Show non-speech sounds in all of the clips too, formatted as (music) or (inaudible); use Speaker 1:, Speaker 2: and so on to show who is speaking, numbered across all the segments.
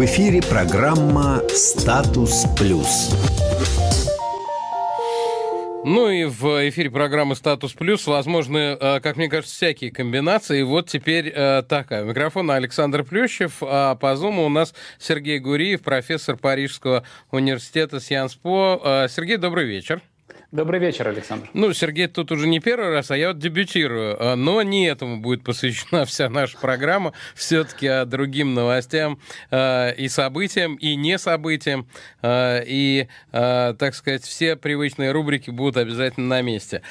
Speaker 1: В эфире программа «Статус плюс».
Speaker 2: Ну и в эфире программы «Статус плюс» возможны, э, как мне кажется, всякие комбинации. Вот теперь э, такая. Микрофон Александр Плющев, а по зуму у нас Сергей Гуриев, профессор Парижского университета Сианспо. Э, Сергей, добрый вечер.
Speaker 3: Добрый вечер, Александр.
Speaker 2: Ну, Сергей тут уже не первый раз, а я вот дебютирую. А, но не этому будет посвящена (laughs) вся наша программа. Все-таки а другим новостям э, и событиям, и не событиям. Э, и, э, так сказать, все привычные рубрики будут обязательно на месте.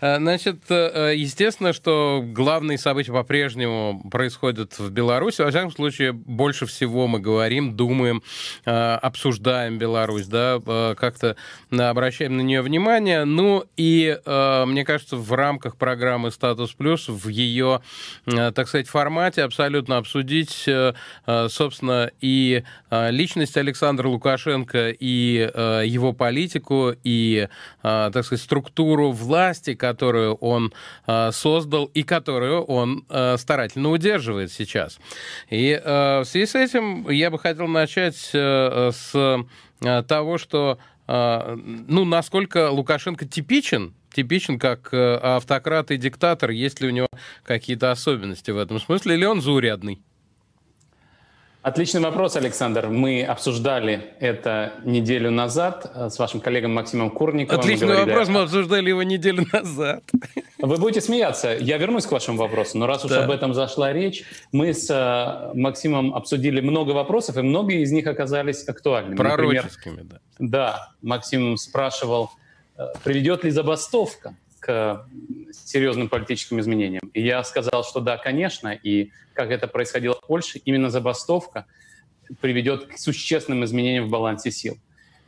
Speaker 2: Значит, естественно, что главные события по-прежнему происходят в Беларуси. Во всяком случае, больше всего мы говорим, думаем, обсуждаем Беларусь, да, как-то обращаем на нее внимание внимание. Ну и, э, мне кажется, в рамках программы «Статус плюс», в ее, э, так сказать, формате абсолютно обсудить, э, собственно, и личность Александра Лукашенко, и его политику, и, так сказать, структуру власти, которую он создал и которую он старательно удерживает сейчас. И в связи с этим я бы хотел начать с того, что ну, насколько Лукашенко типичен, типичен как э, автократ и диктатор, есть ли у него какие-то особенности в этом смысле, или он заурядный?
Speaker 3: Отличный вопрос, Александр. Мы обсуждали это неделю назад э, с вашим коллегом Максимом Курниковым.
Speaker 2: Отличный мы вопрос, мы обсуждали его неделю (laughs) назад.
Speaker 3: Вы будете смеяться. Я вернусь к вашему вопросу, но раз уж да. об этом зашла речь, мы с э, Максимом обсудили много вопросов, и многие из них оказались актуальными.
Speaker 2: Пророческими, Например,
Speaker 3: да. Да, Максим спрашивал, э, приведет ли забастовка к серьезным политическим изменениям. И я сказал, что да, конечно, и как это происходило в Польше, именно забастовка приведет к существенным изменениям в балансе сил.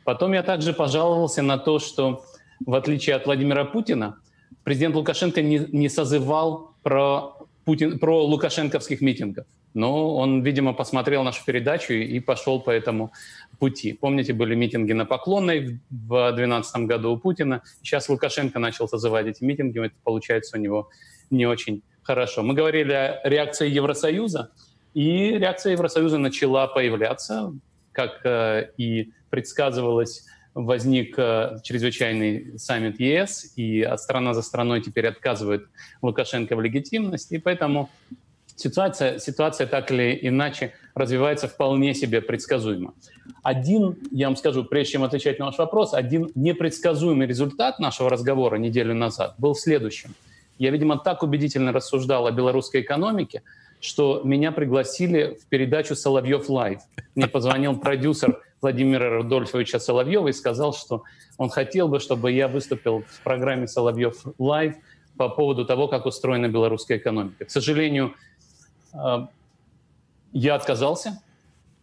Speaker 3: Потом я также пожаловался на то, что в отличие от Владимира Путина, президент Лукашенко не, не созывал про, Путин, про лукашенковских митингов. Но он, видимо, посмотрел нашу передачу и пошел по этому пути. Помните, были митинги на Поклонной в 2012 году у Путина. Сейчас Лукашенко начал созывать эти митинги. Это получается у него не очень хорошо. Мы говорили о реакции Евросоюза, и реакция Евросоюза начала появляться, как э, и предсказывалось, возник э, чрезвычайный саммит ЕС, и страна за страной теперь отказывает Лукашенко в легитимности, и поэтому ситуация, ситуация так или иначе развивается вполне себе предсказуемо. Один, я вам скажу, прежде чем отвечать на ваш вопрос, один непредсказуемый результат нашего разговора неделю назад был следующим. Я, видимо, так убедительно рассуждал о белорусской экономике, что меня пригласили в передачу «Соловьев Live». Мне позвонил продюсер Владимира Рудольфовича Соловьева и сказал, что он хотел бы, чтобы я выступил в программе «Соловьев Live» по поводу того, как устроена белорусская экономика. К сожалению, э, я отказался.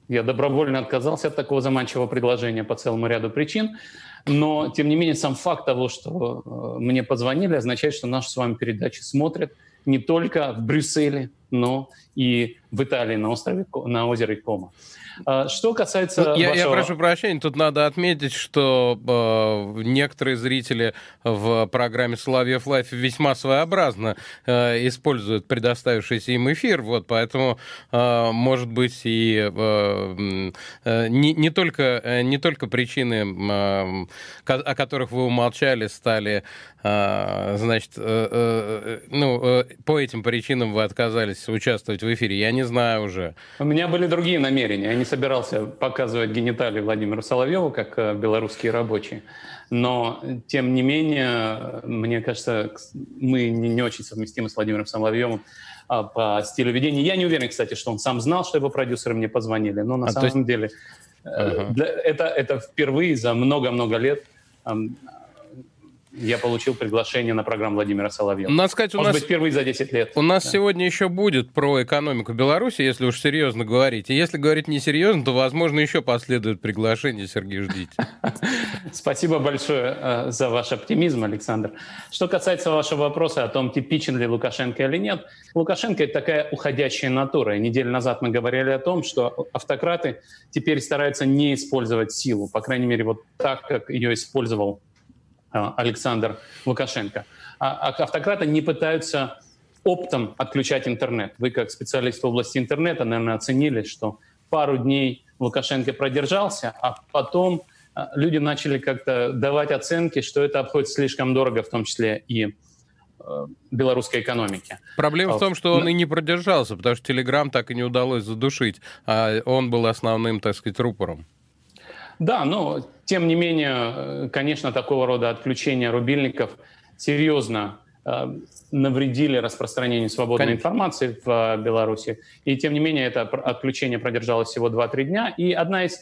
Speaker 3: Я добровольно отказался от такого заманчивого предложения по целому ряду причин. Но, тем не менее, сам факт того, что э, мне позвонили, означает, что нашу с вами передачу смотрят не только в Брюсселе, но и в Италии на острове на озере Комо. А, что касается
Speaker 2: ну, я, вашего... я прошу прощения, тут надо отметить, что э, некоторые зрители в программе «Соловьев Live» весьма своеобразно э, используют предоставившийся им эфир, вот, поэтому, э, может быть, и э, э, не, не, только, э, не только причины, э, о которых вы умолчали, стали, э, значит, э, э, ну, э, по этим причинам вы отказались участвовать в эфире, я не знаю уже.
Speaker 3: У меня были другие намерения, они собирался показывать гениталии Владимиру Соловьеву, как э, белорусские рабочие. Но, тем не менее, мне кажется, мы не, не очень совместимы с Владимиром Соловьевым а, по стилю ведения. Я не уверен, кстати, что он сам знал, что его продюсеры мне позвонили, но на а самом есть... деле uh-huh. для, это, это впервые за много-много лет я получил приглашение на программу Владимира Соловьева.
Speaker 2: Надо сказать, у
Speaker 3: Может
Speaker 2: нас,
Speaker 3: быть, впервые за 10 лет.
Speaker 2: У нас да. сегодня еще будет про экономику Беларуси, если уж серьезно говорить. И если говорить несерьезно, то, возможно, еще последует приглашение, Сергей, ждите. (laughs)
Speaker 3: Спасибо большое э, за ваш оптимизм, Александр. Что касается вашего вопроса о том, типичен ли Лукашенко или нет, Лукашенко — это такая уходящая натура. Неделю назад мы говорили о том, что автократы теперь стараются не использовать силу, по крайней мере, вот так, как ее использовал Александр Лукашенко. А, а автократы не пытаются оптом отключать интернет. Вы как специалист в области интернета, наверное, оценили, что пару дней Лукашенко продержался, а потом люди начали как-то давать оценки, что это обходится слишком дорого, в том числе и белорусской экономике.
Speaker 2: Проблема в том, что он и не продержался, потому что Телеграм так и не удалось задушить, а он был основным, так сказать, рупором.
Speaker 3: Да, но тем не менее, конечно, такого рода отключения рубильников серьезно э, навредили распространению свободной Конечно. информации в э, Беларуси. И тем не менее, это отключение продержалось всего 2-3 дня. И одна из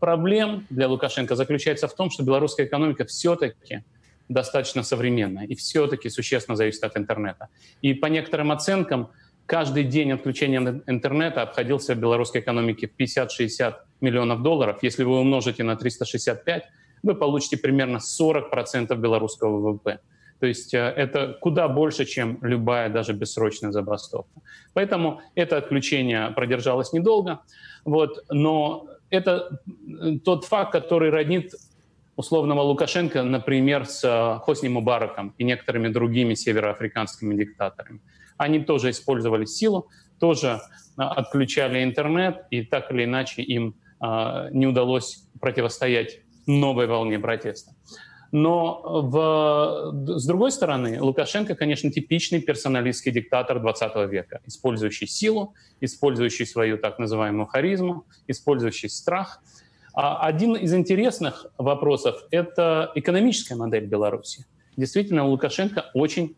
Speaker 3: проблем для Лукашенко заключается в том, что белорусская экономика все-таки достаточно современная и все-таки существенно зависит от интернета. И по некоторым оценкам, каждый день отключения интернета обходился в белорусской экономике в 50-60 миллионов долларов. Если вы умножите на 365, вы получите примерно 40% белорусского ВВП. То есть э, это куда больше, чем любая даже бессрочная забастовка. Поэтому это отключение продержалось недолго. Вот, но это тот факт, который роднит условного Лукашенко, например, с э, Хосни Мубараком и некоторыми другими североафриканскими диктаторами. Они тоже использовали силу, тоже э, отключали интернет, и так или иначе им не удалось противостоять новой волне протеста. Но в, с другой стороны, Лукашенко, конечно, типичный персоналистский диктатор 20 века, использующий силу, использующий свою так называемую харизму, использующий страх. А один из интересных вопросов — это экономическая модель Беларуси. Действительно, Лукашенко очень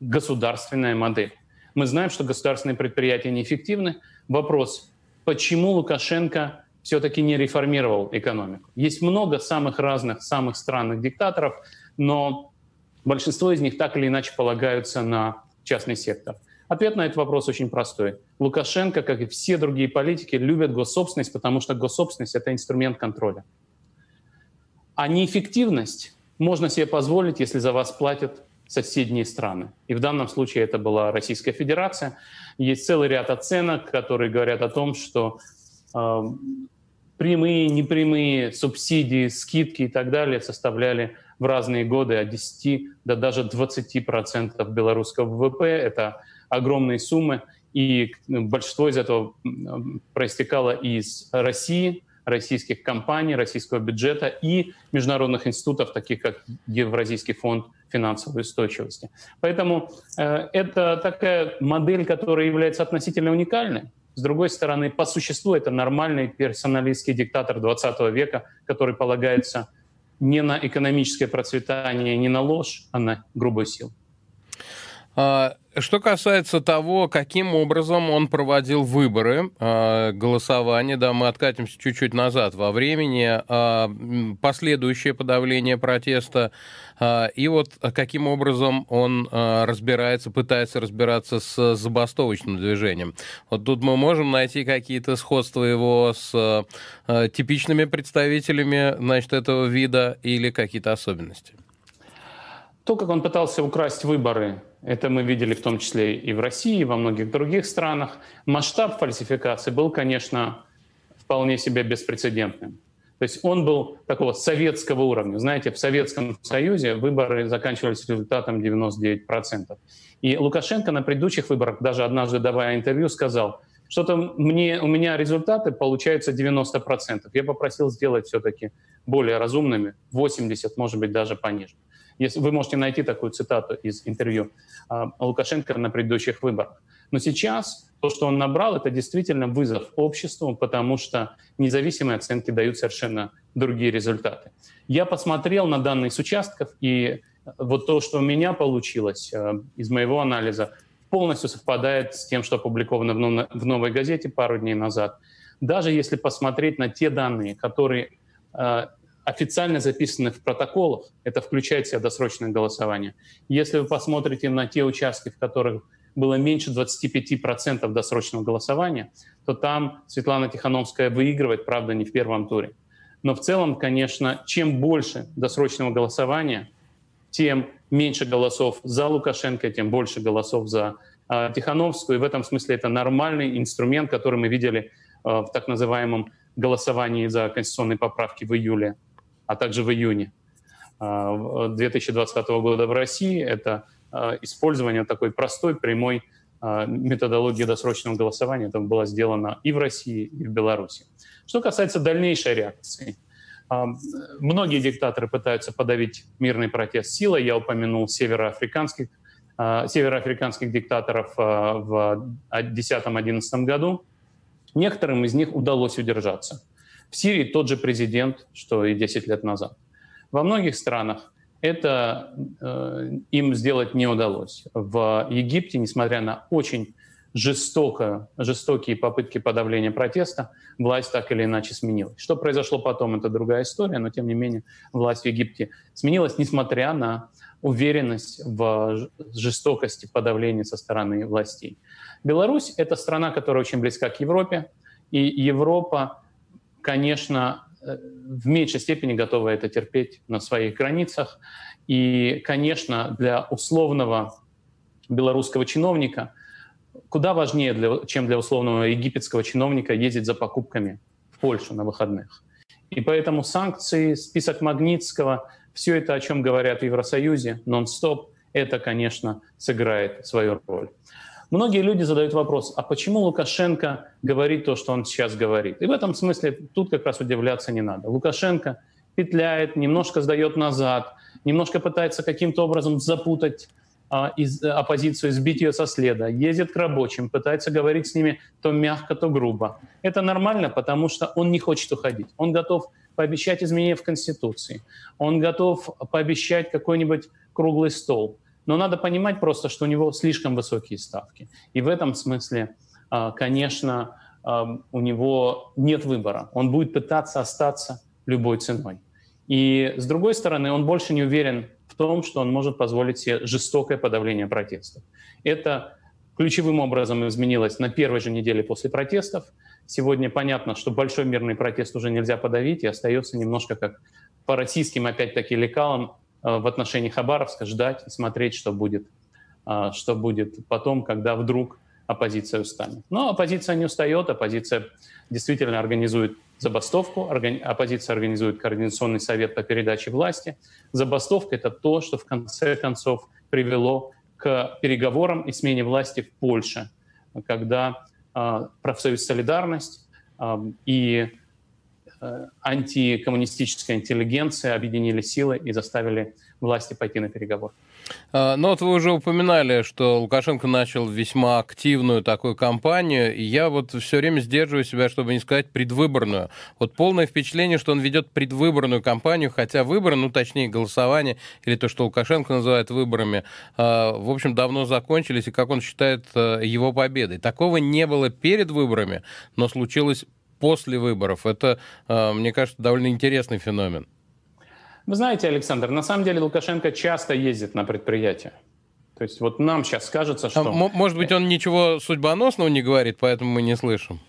Speaker 3: государственная модель. Мы знаем, что государственные предприятия неэффективны. Вопрос, почему Лукашенко все-таки не реформировал экономику. Есть много самых разных, самых странных диктаторов, но большинство из них так или иначе полагаются на частный сектор. Ответ на этот вопрос очень простой. Лукашенко, как и все другие политики, любят госсобственность, потому что госсобственность — это инструмент контроля. А неэффективность можно себе позволить, если за вас платят соседние страны. И в данном случае это была Российская Федерация. Есть целый ряд оценок, которые говорят о том, что э, прямые, непрямые субсидии, скидки и так далее составляли в разные годы от 10 до даже 20 процентов белорусского ВВП. Это огромные суммы, и большинство из этого проистекало из России, российских компаний, российского бюджета и международных институтов, таких как Евразийский фонд финансовой устойчивости. Поэтому э, это такая модель, которая является относительно уникальной. С другой стороны, по существу это нормальный персоналистский диктатор 20 века, который полагается не на экономическое процветание, не на ложь, а на грубую силу.
Speaker 2: А, что касается того, каким образом он проводил выборы, э, голосование, да, мы откатимся чуть-чуть назад во времени, э, последующее подавление протеста, и вот каким образом он разбирается, пытается разбираться с забастовочным движением. Вот тут мы можем найти какие-то сходства его с типичными представителями, значит, этого вида или какие-то особенности?
Speaker 3: То, как он пытался украсть выборы это мы видели в том числе и в России, и во многих других странах. Масштаб фальсификации был, конечно, вполне себе беспрецедентным. То есть он был такого советского уровня. Знаете, в Советском Союзе выборы заканчивались результатом 99%. И Лукашенко на предыдущих выборах, даже однажды давая интервью, сказал, что-то мне, у меня результаты получаются 90%. Я попросил сделать все-таки более разумными, 80, может быть, даже пониже. Если, вы можете найти такую цитату из интервью э, Лукашенко на предыдущих выборах. Но сейчас то, что он набрал, это действительно вызов обществу, потому что независимые оценки дают совершенно другие результаты. Я посмотрел на данные с участков, и вот то, что у меня получилось э, из моего анализа, полностью совпадает с тем, что опубликовано в новой газете пару дней назад. Даже если посмотреть на те данные, которые э, официально записаны в протоколах, это включает в себя досрочное голосование. Если вы посмотрите на те участки, в которых было меньше 25% досрочного голосования, то там Светлана Тихановская выигрывает, правда, не в первом туре. Но в целом, конечно, чем больше досрочного голосования, тем меньше голосов за Лукашенко, тем больше голосов за э, Тихановскую. И в этом смысле это нормальный инструмент, который мы видели э, в так называемом голосовании за конституционные поправки в июле а также в июне 2020 а, года в России. Это а, использование такой простой, прямой методология досрочного голосования там была сделана и в России, и в Беларуси. Что касается дальнейшей реакции. Многие диктаторы пытаются подавить мирный протест силой. Я упомянул североафриканских, североафриканских диктаторов в 2010-2011 году. Некоторым из них удалось удержаться. В Сирии тот же президент, что и 10 лет назад. Во многих странах это э, им сделать не удалось. В Египте, несмотря на очень жестоко, жестокие попытки подавления протеста, власть так или иначе сменилась. Что произошло потом, это другая история, но тем не менее власть в Египте сменилась, несмотря на уверенность в жестокости подавления со стороны властей. Беларусь — это страна, которая очень близка к Европе, и Европа, конечно, э, в меньшей степени готова это терпеть на своих границах. И, конечно, для условного белорусского чиновника куда важнее, для, чем для условного египетского чиновника ездить за покупками в Польшу на выходных. И поэтому санкции, список Магнитского, все это, о чем говорят в Евросоюзе, нон-стоп, это, конечно, сыграет свою роль. Многие люди задают вопрос, а почему Лукашенко говорит то, что он сейчас говорит? И в этом смысле тут как раз удивляться не надо. Лукашенко петляет, немножко сдает назад, немножко пытается каким-то образом запутать а, из, э, оппозицию, сбить ее со следа, ездит к рабочим, пытается говорить с ними то мягко, то грубо. Это нормально, потому что он не хочет уходить. Он готов пообещать изменения в Конституции. Он готов пообещать какой-нибудь круглый стол. Но надо понимать просто, что у него слишком высокие ставки. И в этом смысле, а, конечно, а, у него нет выбора. Он будет пытаться остаться любой ценой. И с другой стороны, он больше не уверен в том, что он может позволить себе жестокое подавление протестов. Это ключевым образом изменилось на первой же неделе после протестов. Сегодня понятно, что большой мирный протест уже нельзя подавить, и остается немножко как по российским, опять-таки, лекалам в отношении Хабаровска ждать и смотреть, что будет, э, что будет потом, когда вдруг оппозиция устанет. Но оппозиция не устает, оппозиция действительно организует забастовку, оппозиция организует координационный совет по передаче власти. Забастовка — это то, что в конце концов привело к переговорам и смене власти в Польше, когда э, профсоюз «Солидарность» и Э, антикоммунистическая интеллигенция объединили силы и заставили власти пойти на переговоры.
Speaker 2: А, ну вот вы уже упоминали, что Лукашенко начал весьма активную такую кампанию, и я вот все время сдерживаю себя, чтобы не сказать предвыборную. Вот полное впечатление, что он ведет предвыборную кампанию, хотя выборы, ну точнее голосование, или то, что Лукашенко называет выборами, а, в общем, давно закончились, и как он считает э, его победой. Такого не было перед выборами, но случилось после выборов. Это, э, мне кажется, довольно интересный феномен.
Speaker 3: Вы знаете, Александр, на самом деле Лукашенко часто ездит на предприятия. То есть вот нам сейчас кажется, что... А,
Speaker 2: может быть, он ничего судьбоносного не говорит, поэтому мы не слышим.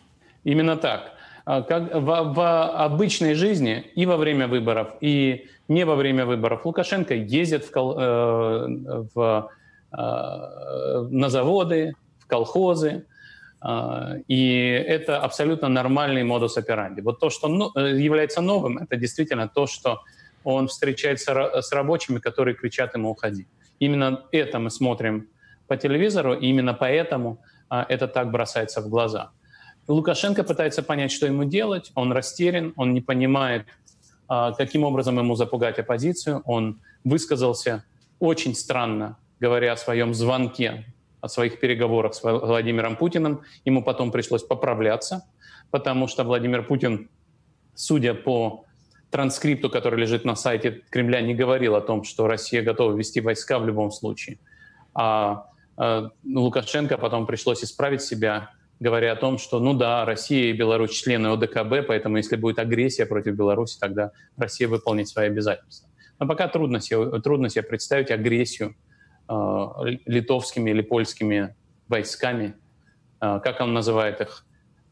Speaker 3: Именно так. А, как в, в обычной жизни и во время выборов, и не во время выборов Лукашенко ездит в, э, в, э, на заводы, в колхозы, и это абсолютно нормальный модус операнди. Вот то, что э, является новым, это действительно то, что он встречается с рабочими, которые кричат ему «уходи». Именно это мы смотрим по телевизору, и именно поэтому а, это так бросается в глаза. Лукашенко пытается понять, что ему делать, он растерян, он не понимает, а, каким образом ему запугать оппозицию. Он высказался очень странно, говоря о своем звонке о своих переговорах с Владимиром Путиным. Ему потом пришлось поправляться, потому что Владимир Путин, судя по транскрипту, который лежит на сайте Кремля, не говорил о том, что Россия готова вести войска в любом случае. А, а Лукашенко потом пришлось исправить себя, говоря о том, что, ну да, Россия и Беларусь члены ОДКБ, поэтому если будет агрессия против Беларуси, тогда Россия выполнит свои обязательства. Но пока трудно себе, трудно себе представить агрессию Э, литовскими или польскими войсками, э, как он называет их,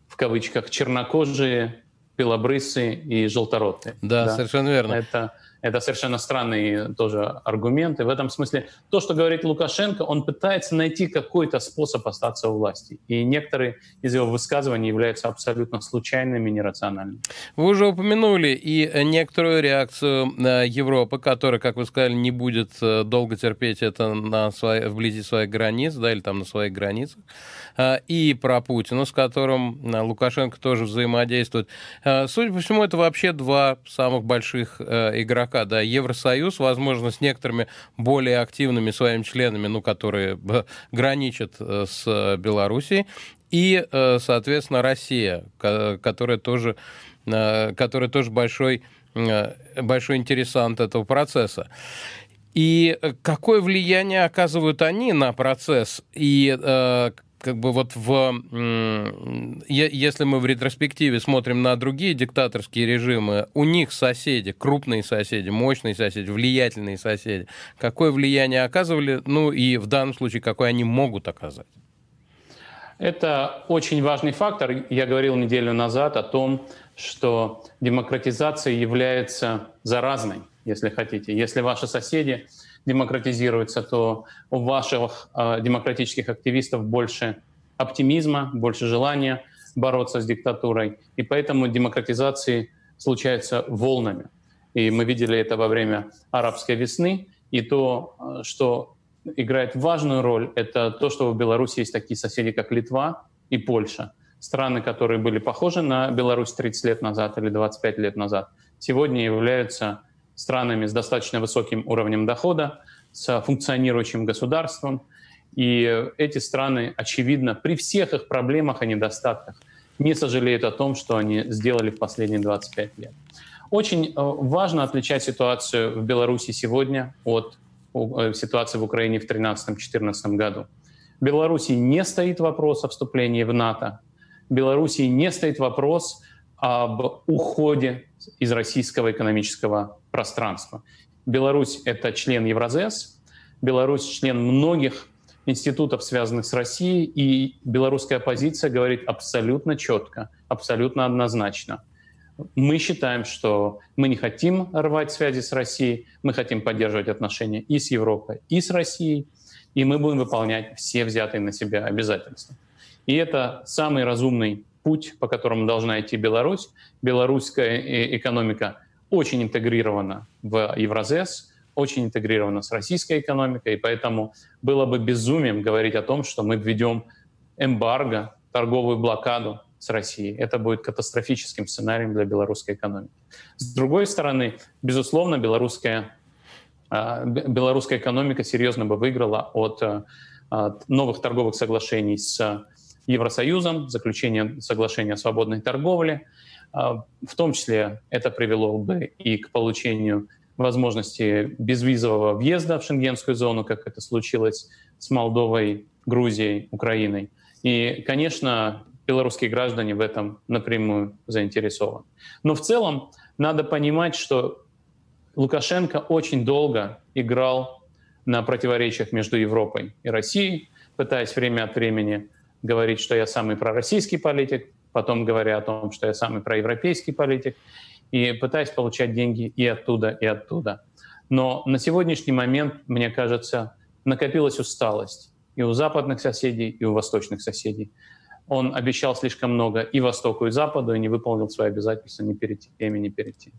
Speaker 3: в кавычках, чернокожие, белобрысы и желторотые.
Speaker 2: Да, да, совершенно верно.
Speaker 3: Это, Это совершенно странный тоже аргумент. И в этом смысле то, что говорит Лукашенко, он пытается найти какой-то способ остаться у власти. И некоторые из его высказываний являются абсолютно случайными, нерациональными.
Speaker 2: Вы уже упомянули и некоторую реакцию Европы, которая, как вы сказали, не будет э, долго терпеть это на своей, вблизи своих границ, да, или там на своих границах, а, и про Путина, с которым э, Лукашенко тоже взаимодействует. Судя по всему, это вообще два самых больших э, игрока да, Евросоюз, возможно, с некоторыми более активными своими членами, ну, которые (laughs) граничат э, с Белоруссией, и, э, соответственно, Россия, которая тоже, э, которая тоже большой, большой интересант этого процесса. И какое влияние оказывают они на процесс? И как бы вот в... Если мы в ретроспективе смотрим на другие диктаторские режимы, у них соседи, крупные соседи, мощные соседи, влиятельные соседи, какое влияние оказывали, ну и в данном случае, какое они могут оказать?
Speaker 3: Это очень важный фактор. Я говорил неделю назад о том, что демократизация является заразной, если хотите. Если ваши соседи демократизируется, то у ваших э, демократических активистов больше оптимизма, больше желания бороться с диктатурой. И поэтому демократизации случаются волнами. И мы видели это во время арабской весны. И то, а, что играет важную роль, это то, что в Беларуси есть такие соседи, как Литва и Польша. Страны, которые были похожи на Беларусь 30 лет назад или 25 лет назад, сегодня являются странами с достаточно высоким уровнем дохода, с функционирующим государством. И эти страны, очевидно, при всех их проблемах и недостатках, не сожалеют о том, что они сделали в последние 25 лет. Очень э, важно отличать ситуацию в Беларуси сегодня от э, ситуации в Украине в 2013-2014 году. Беларуси не стоит вопрос о вступлении в НАТО. Беларуси не стоит вопрос об уходе из российского экономического пространства. Беларусь — это член Евразес, Беларусь — член многих институтов, связанных с Россией, и белорусская оппозиция говорит абсолютно четко, абсолютно однозначно. Мы считаем, что мы не хотим рвать связи с Россией, мы хотим поддерживать отношения и с Европой, и с Россией, и мы будем выполнять все взятые на себя обязательства. И это самый разумный путь, по которому должна идти Беларусь. Белорусская э, экономика очень интегрирована в Евразес, очень интегрирована с российской экономикой, и поэтому было бы безумием говорить о том, что мы введем эмбарго, торговую блокаду с Россией. Это будет катастрофическим сценарием для белорусской экономики. С другой стороны, безусловно, белорусская, а, белорусская экономика серьезно бы выиграла от, а, от новых торговых соглашений с Евросоюзом, заключение соглашения о свободной торговле. А, в том числе это привело бы и к получению возможности безвизового въезда в шенгенскую зону, как это случилось с Молдовой, Грузией, Украиной. И, конечно, белорусские граждане в этом напрямую заинтересованы. Но в целом надо понимать, что Лукашенко очень долго играл на противоречиях между Европой и Россией, пытаясь время от времени говорить, что я самый пророссийский политик, потом говоря о том, что я самый проевропейский политик, и пытаясь получать деньги и оттуда, и оттуда. Но на сегодняшний момент, мне кажется, накопилась усталость и у западных соседей, и у восточных соседей. Он обещал слишком много и Востоку, и Западу, и не выполнил свои обязательства ни перед теми, ни перед тем.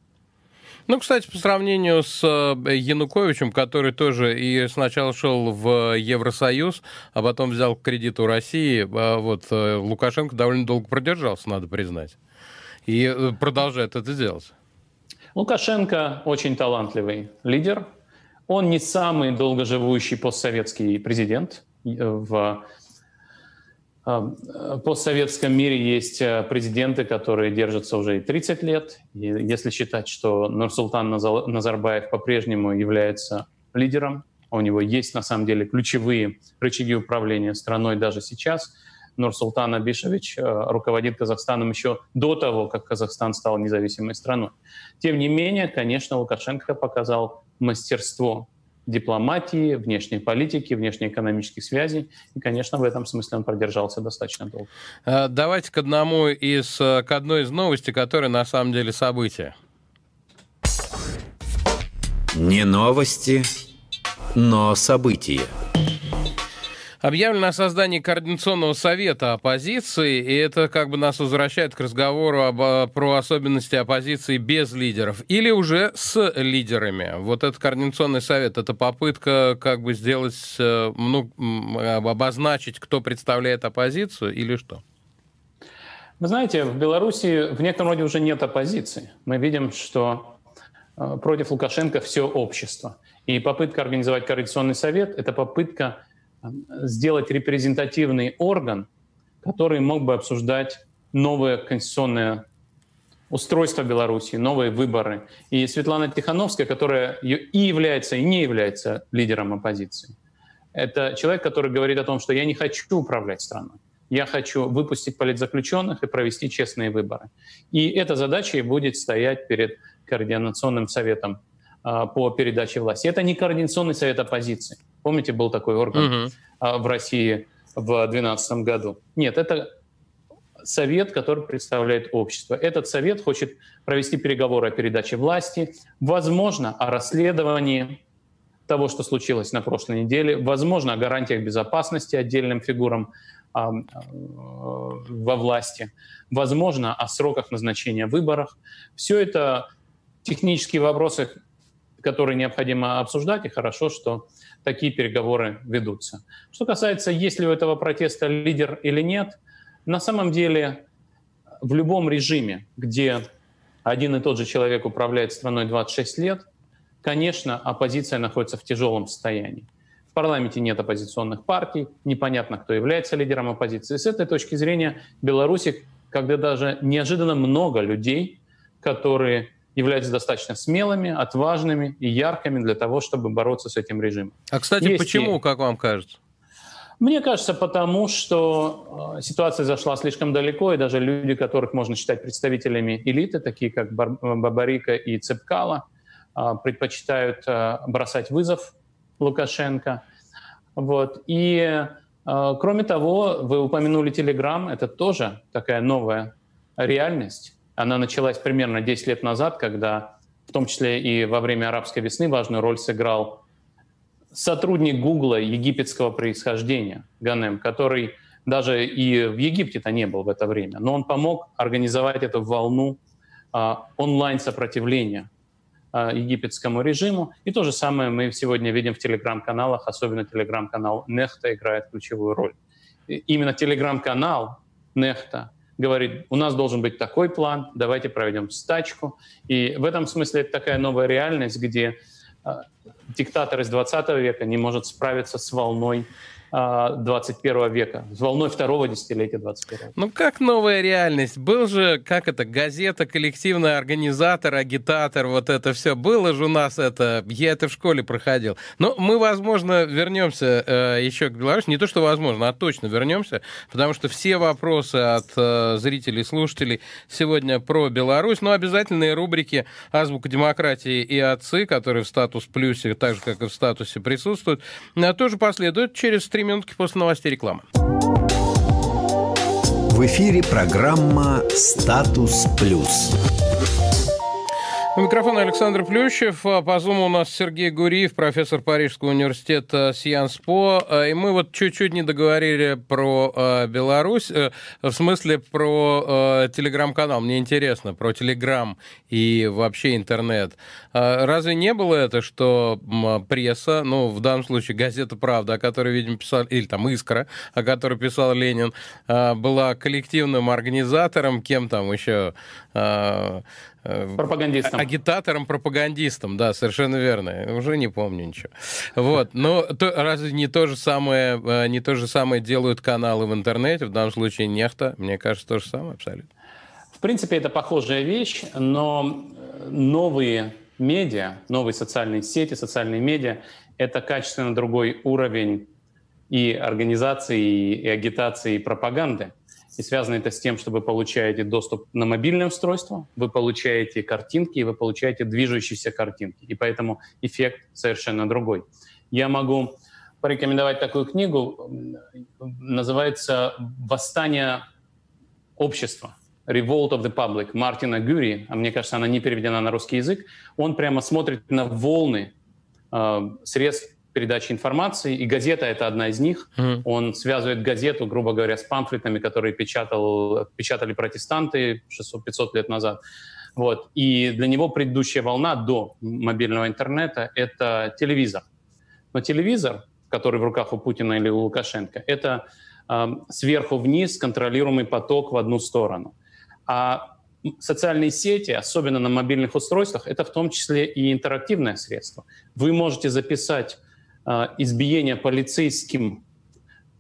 Speaker 2: Ну, кстати, по сравнению с э, Януковичем, который тоже и сначала шел в Евросоюз, а потом взял кредит у России, а вот э, Лукашенко довольно долго продержался, надо признать. И э, продолжает это делать.
Speaker 3: Лукашенко очень талантливый лидер. Он не самый долгоживущий постсоветский президент в в постсоветском мире есть э, президенты, которые держатся уже и 30 лет. И если считать, что Нурсултан Назарбаев по-прежнему является лидером, у него есть на самом деле ключевые рычаги управления страной даже сейчас, Нурсултан Абишевич э, руководит Казахстаном еще до того, как Казахстан стал независимой страной. Тем не менее, конечно, Лукашенко показал мастерство дипломатии, внешней политики, внешнеэкономических связей. И, конечно, в этом смысле он продержался достаточно долго.
Speaker 2: Э, давайте к одному из, э, к одной из новостей, которая на самом деле событие.
Speaker 1: Не новости, но события.
Speaker 2: Объявлено о создании Координационного совета оппозиции, и это как бы нас возвращает к разговору об, а, про особенности оппозиции без лидеров или уже с лидерами. Вот этот Координационный совет, это попытка как бы сделать, э, ну, обозначить, кто представляет оппозицию или что?
Speaker 3: Вы знаете, в Беларуси в некотором роде уже нет оппозиции. Мы видим, что э, против Лукашенко все общество. И попытка организовать Координационный совет – это попытка сделать репрезентативный орган, который мог бы обсуждать новое конституционное устройство Беларуси, новые выборы. И Светлана Тихановская, которая и является, и не является лидером оппозиции, это человек, который говорит о том, что я не хочу управлять страной. Я хочу выпустить политзаключенных и провести честные выборы. И эта задача и будет стоять перед Координационным советом а, по передаче власти. Это не Координационный совет оппозиции. Помните, был такой орган угу. в России в 2012 году? Нет, это совет, который представляет общество. Этот совет хочет провести переговоры о передаче власти, возможно, о расследовании того, что случилось на прошлой неделе, возможно, о гарантиях безопасности отдельным фигурам а, а, во власти, возможно, о сроках назначения выборов. Все это технические вопросы, которые необходимо обсуждать, и хорошо, что такие переговоры ведутся. Что касается, есть ли у этого протеста лидер или нет, на самом деле в любом режиме, где один и тот же человек управляет страной 26 лет, конечно, оппозиция находится в тяжелом состоянии. В парламенте нет оппозиционных партий, непонятно, кто является лидером оппозиции. С этой точки зрения Беларуси, когда даже неожиданно много людей, которые являются достаточно смелыми, отважными и яркими для того, чтобы бороться с этим режимом.
Speaker 2: А, кстати, Есть почему, и... как вам кажется?
Speaker 3: Мне кажется, потому что э, ситуация зашла слишком далеко, и даже люди, которых можно считать представителями элиты, такие как Бар- Бабарика и Цепкала, э, предпочитают э, бросать вызов Лукашенко. Вот. И, э, кроме того, вы упомянули Телеграм, это тоже такая новая реальность. Она началась примерно 10 лет назад, когда в том числе и во время арабской весны важную роль сыграл сотрудник Гугла египетского происхождения, Ганем, который даже и в Египте-то не был в это время, но он помог организовать эту волну а, онлайн-сопротивления а, египетскому режиму. И то же самое мы сегодня видим в телеграм-каналах, особенно телеграм-канал Нехта играет ключевую роль. И именно телеграм-канал Нехта говорит, у нас должен быть такой план, давайте проведем стачку. И в этом смысле это такая новая реальность, где э, диктатор из 20 века не может справиться с волной 21 а, века, с волной второго десятилетия 21
Speaker 2: Ну как новая реальность? Был же, как это, газета, коллективный организатор, агитатор, вот это все. Было же у нас это, я это в школе проходил. Но мы, возможно, вернемся э, еще к Беларуси. Не то, что возможно, а точно вернемся, потому что все вопросы от э, зрителей, слушателей сегодня про Беларусь, но обязательные рубрики «Азбука демократии» и «Отцы», которые в статус плюсе, так же, как и в статусе присутствуют, э, тоже последуют через три минутки после новостей рекламы.
Speaker 1: В эфире программа «Статус плюс».
Speaker 2: У микрофона Александр Плющев. А по зуму у нас Сергей Гуриев, профессор Парижского университета Сианспо. А, и мы вот чуть-чуть не договорили про э, Беларусь, э, в смысле про э, телеграм-канал. Мне интересно, про телеграм и вообще интернет. Э, разве не было это, что пресса, ну, в данном случае газета «Правда», о которой, видимо, писал, или там «Искра», о которой писал Ленин, э, была коллективным организатором, кем там еще...
Speaker 3: Э, пропагандистом.
Speaker 2: Агитатором, пропагандистом, да, совершенно верно. Уже не помню ничего. Вот, но то, разве не то же самое, э, не то же самое делают каналы в интернете, в данном случае нефта, мне кажется, то же самое абсолютно.
Speaker 3: В принципе, это похожая вещь, но новые медиа, новые социальные сети, социальные медиа — это качественно другой уровень и организации, и агитации, и пропаганды. И связано это с тем, что вы получаете доступ на мобильное устройство, вы получаете картинки, и вы получаете движущиеся картинки. И поэтому эффект совершенно другой. Я могу порекомендовать такую книгу, называется «Восстание общества». Revolt of the Public Мартина Гюри, а мне кажется, она не переведена на русский язык, он прямо смотрит на волны э, средств передачи информации, и газета — это одна из них. Mm. Он связывает газету, грубо говоря, с памфлетами, которые печатал, печатали протестанты 600-500 лет назад. Вот. И для него предыдущая волна до мобильного интернета — это телевизор. Но телевизор, который в руках у Путина или у Лукашенко, это э, сверху вниз контролируемый поток в одну сторону. А социальные сети, особенно на мобильных устройствах, это в том числе и интерактивное средство. Вы можете записать избиения полицейским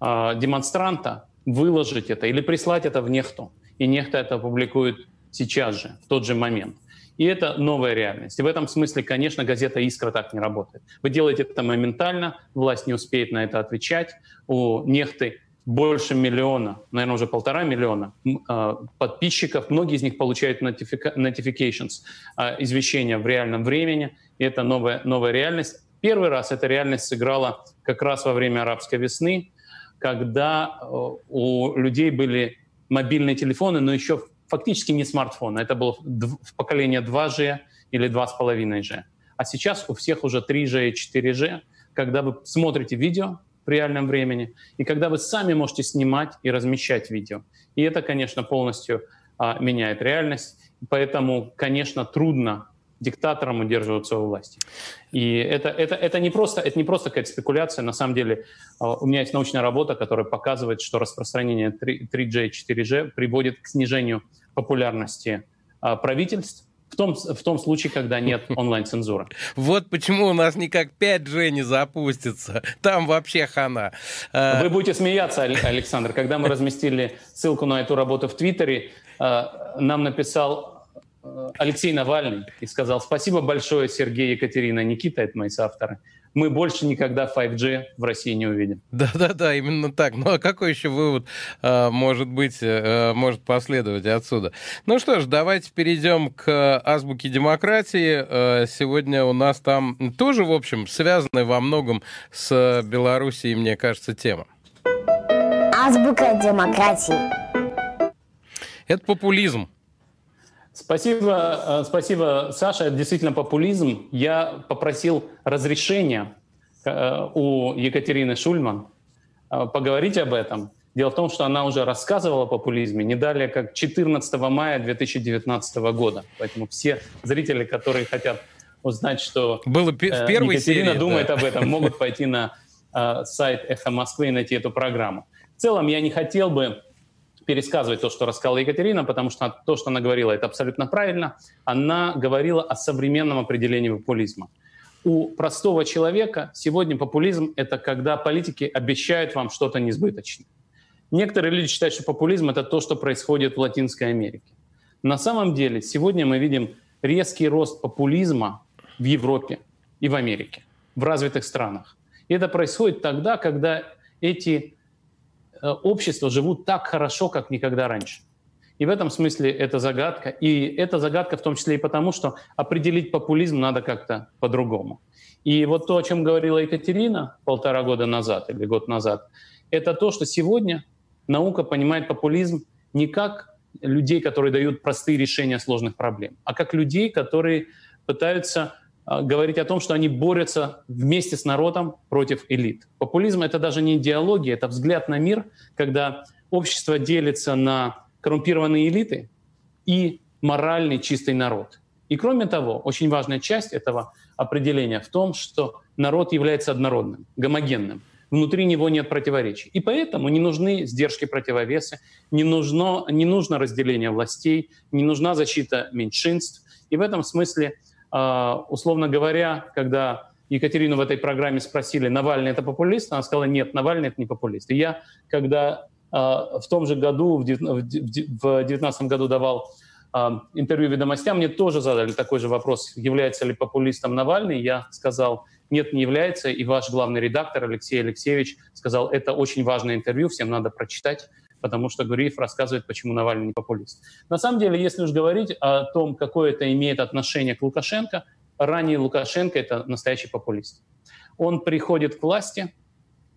Speaker 3: э, демонстранта, выложить это или прислать это в Нехту. И Нехта это опубликует сейчас же, в тот же момент. И это новая реальность. И в этом смысле, конечно, газета «Искра» так не работает. Вы делаете это моментально, власть не успеет на это отвечать. У Нехты больше миллиона, наверное, уже полтора миллиона э, подписчиков. Многие из них получают notifications, извещения в реальном времени. И это новая, новая реальность. Первый раз эта реальность сыграла как раз во время арабской весны, когда э, у людей были мобильные телефоны, но еще фактически не смартфоны. Это было поколение 2G или 2,5G. А сейчас у всех уже 3G и 4G, когда вы смотрите видео в реальном времени, и когда вы сами можете снимать и размещать видео. И это, конечно, полностью а, меняет реальность. Поэтому, конечно, трудно диктатором удерживаться у власти. И это, это, это, не просто, это не просто какая-то спекуляция. На самом деле а, у меня есть научная работа, которая показывает, что распространение 3G и 4G приводит к снижению популярности а, правительств, в том, в том случае, когда нет (laughs) онлайн-цензуры.
Speaker 2: Вот почему у нас никак 5G не запустится. Там вообще хана.
Speaker 3: А, Вы будете смеяться, Александр. Когда мы разместили ссылку на эту работу в Твиттере, нам написал Э, Алексей Навальный и сказал спасибо большое, Сергей, Екатерина, Никита, это мои соавторы. Мы больше никогда 5G в России не увидим.
Speaker 2: Да-да-да, именно так. Ну а какой еще вывод э, может быть, э, может последовать отсюда? Ну что ж, давайте перейдем к азбуке демократии. Э, сегодня у нас там тоже, в общем, связанная во многом с Белоруссией, мне кажется, тема.
Speaker 4: Азбука демократии.
Speaker 2: Это популизм.
Speaker 3: Спасибо, э, спасибо, Саша. Это действительно популизм. Я попросил разрешения э, у Екатерины Шульман э, поговорить об этом. Дело в том, что она уже рассказывала о популизме не далее, как 14 мая 2019 года. Поэтому все зрители, которые хотят узнать, что
Speaker 2: Было в первой
Speaker 3: Екатерина
Speaker 2: серии,
Speaker 3: думает
Speaker 2: да.
Speaker 3: об этом, могут пойти на сайт «Эхо Москвы» и найти эту программу. В целом я не хотел бы пересказывать то, что рассказала Екатерина, потому что то, что она говорила, это абсолютно правильно. Она говорила о современном определении популизма. У простого человека сегодня популизм – это когда политики обещают вам что-то несбыточное. Некоторые люди считают, что популизм – это то, что происходит в Латинской Америке. На самом деле сегодня мы видим резкий рост популизма в Европе и в Америке, в развитых странах. И это происходит тогда, когда эти общества живут так хорошо, как никогда раньше. И в этом смысле это загадка. И это загадка в том числе и потому, что определить популизм надо как-то по-другому. И вот то, о чем говорила Екатерина полтора года назад или год назад, это то, что сегодня наука понимает популизм не как людей, которые дают простые решения сложных проблем, а как людей, которые пытаются говорить о том, что они борются вместе с народом против элит. Популизм — это даже не идеология, это взгляд на мир, когда общество делится на коррумпированные элиты и моральный чистый народ. И кроме того, очень важная часть этого определения в том, что народ является однородным, гомогенным. Внутри него нет противоречий. И поэтому не нужны сдержки противовесы, не нужно, не нужно разделение властей, не нужна защита меньшинств. И в этом смысле а, условно говоря, когда Екатерину в этой программе спросили, Навальный это популист, она сказала, нет, Навальный это не популист. И я, когда а, в том же году, в 2019 году давал а, интервью «Ведомостям», мне тоже задали такой же вопрос, является ли популистом Навальный. Я сказал, нет, не является. И ваш главный редактор Алексей Алексеевич сказал, это очень важное интервью, всем надо прочитать потому что Гуриев рассказывает, почему Навальный не популист. На самом деле, если уж говорить о том, какое это имеет отношение к Лукашенко, ранее Лукашенко — это настоящий популист. Он приходит к власти,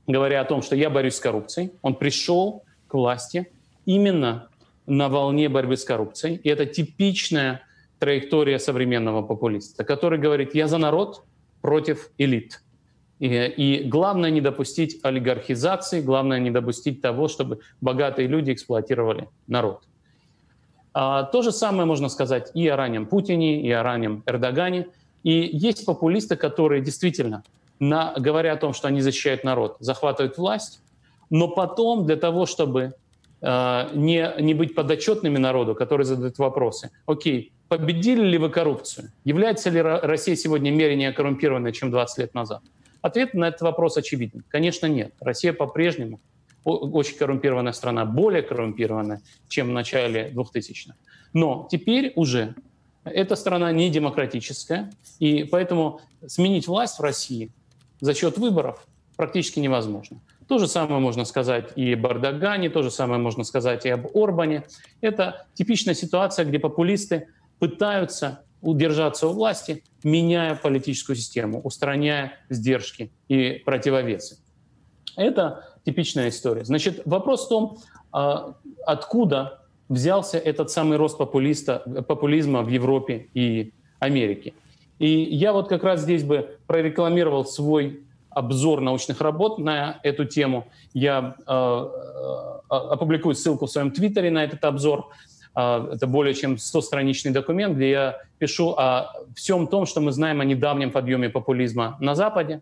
Speaker 3: говоря о том, что я борюсь с коррупцией. Он пришел к власти именно на волне борьбы с коррупцией. И это типичная траектория современного популиста, который говорит, я за народ против элит. И, и главное не допустить олигархизации, главное не допустить того, чтобы богатые люди эксплуатировали народ. А, то же самое можно сказать и о раннем Путине, и о раннем Эрдогане. И есть популисты, которые действительно, на, говоря о том, что они защищают народ, захватывают власть, но потом для того, чтобы э, не, не быть подотчетными народу, который задает вопросы, окей, победили ли вы коррупцию? Является ли Россия сегодня менее коррумпированной, чем 20 лет назад? Ответ на этот вопрос очевиден. Конечно, нет. Россия по-прежнему очень коррумпированная страна, более коррумпированная, чем в начале 2000-х. Но теперь уже эта страна не демократическая, и поэтому сменить власть в России за счет выборов практически невозможно. То же самое можно сказать и об Эрдогане, то же самое можно сказать и об Орбане. Это типичная ситуация, где популисты пытаются удержаться у власти, меняя политическую систему, устраняя сдержки и противовесы. Это типичная история. Значит, вопрос в том, а, откуда взялся этот самый рост популиста, популизма в Европе и Америке. И я вот как раз здесь бы прорекламировал свой обзор научных работ на эту тему. Я э, опубликую ссылку в своем твиттере на этот обзор. А, это более чем 100-страничный документ, где я пишу о всем том, что мы знаем о недавнем подъеме популизма на Западе.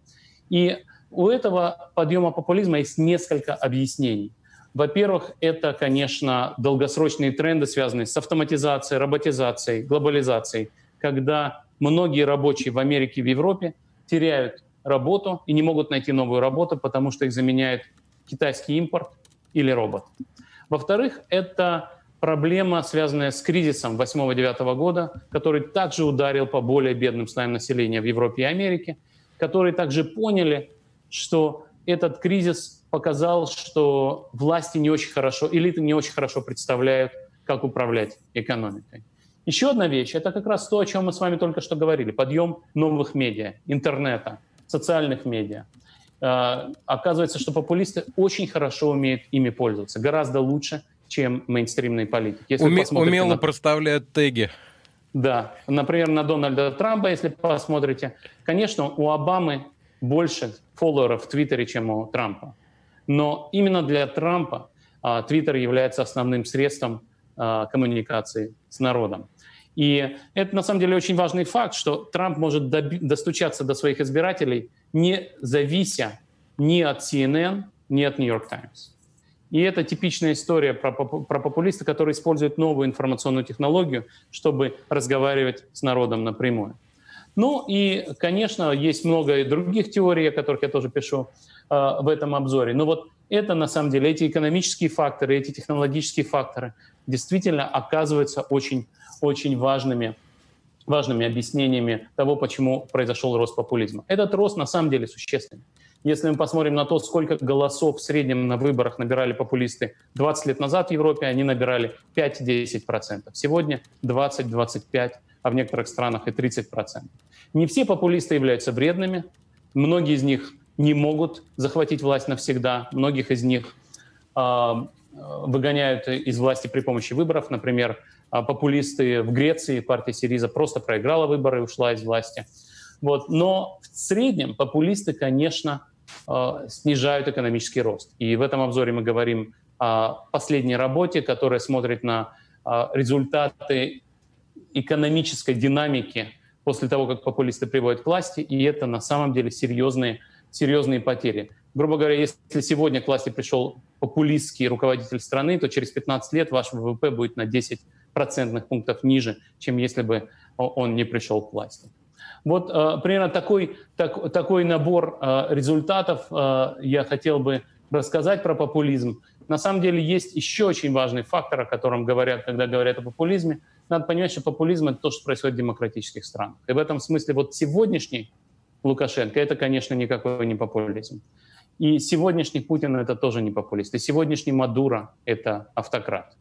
Speaker 3: И у этого подъема популизма есть несколько объяснений. Во-первых, это, конечно, долгосрочные тренды, связанные с автоматизацией, роботизацией, глобализацией, когда многие рабочие в Америке и в Европе теряют работу и не могут найти новую работу, потому что их заменяет китайский импорт или робот. Во-вторых, это проблема, связанная с кризисом 8-9 года, который также ударил по более бедным слоям населения в Европе и Америке, которые также поняли, что этот кризис показал, что власти не очень хорошо, элиты не очень хорошо представляют, как управлять экономикой. Еще одна вещь – это как раз то, о чем мы с вами только что говорили. Подъем новых медиа, интернета, социальных медиа. Э, оказывается, что популисты очень хорошо умеют ими пользоваться, гораздо лучше, чем мейнстримные политики.
Speaker 2: Если Уме, умело на... проставляют теги.
Speaker 3: Да, например, на Дональда Трампа, если посмотрите, конечно, у Обамы больше фолловеров в Твиттере, чем у Трампа. Но именно для Трампа а, Твиттер является основным средством а, коммуникации с народом. И это на самом деле очень важный факт, что Трамп может достучаться до своих избирателей, не завися ни от CNN, ни от New York Times. И это типичная история про, про популиста, который использует новую информационную технологию, чтобы разговаривать с народом напрямую. Ну и, конечно, есть много и других теорий, о которых я тоже пишу э, в этом обзоре. Но вот это, на самом деле, эти экономические факторы, эти технологические факторы действительно оказываются очень, очень важными важными объяснениями того, почему произошел рост популизма. Этот рост на самом деле существенный. Если мы посмотрим на то, сколько голосов в среднем на выборах набирали популисты 20 лет назад в Европе, они набирали 5-10%. Сегодня 20-25%, а в некоторых странах и 30%. Не все популисты являются вредными. Многие из них не могут захватить власть навсегда. Многих из них э, выгоняют из власти при помощи выборов. Например, популисты в Греции, партия Сириза просто проиграла выборы и ушла из власти. Вот. Но в среднем популисты, конечно, снижают экономический рост. И в этом обзоре мы говорим о последней работе, которая смотрит на э, результаты экономической динамики после того, как популисты приводят к власти, и это на самом деле серьезные, серьезные потери. Грубо говоря, если сегодня к власти пришел популистский руководитель страны, то через 15 лет ваш ВВП будет на 10 процентных пунктов ниже, чем если бы он не пришел к власти. Вот э, примерно такой, так, такой набор э, результатов э, я хотел бы рассказать про популизм. На самом деле есть еще очень важный фактор, о котором говорят, когда говорят о популизме. Надо понимать, что популизм — это то, что происходит в демократических странах. И в этом смысле вот сегодняшний Лукашенко — это, конечно, никакой не популизм. И сегодняшний Путин — это тоже не популист. И сегодняшний Мадуро — это автократ.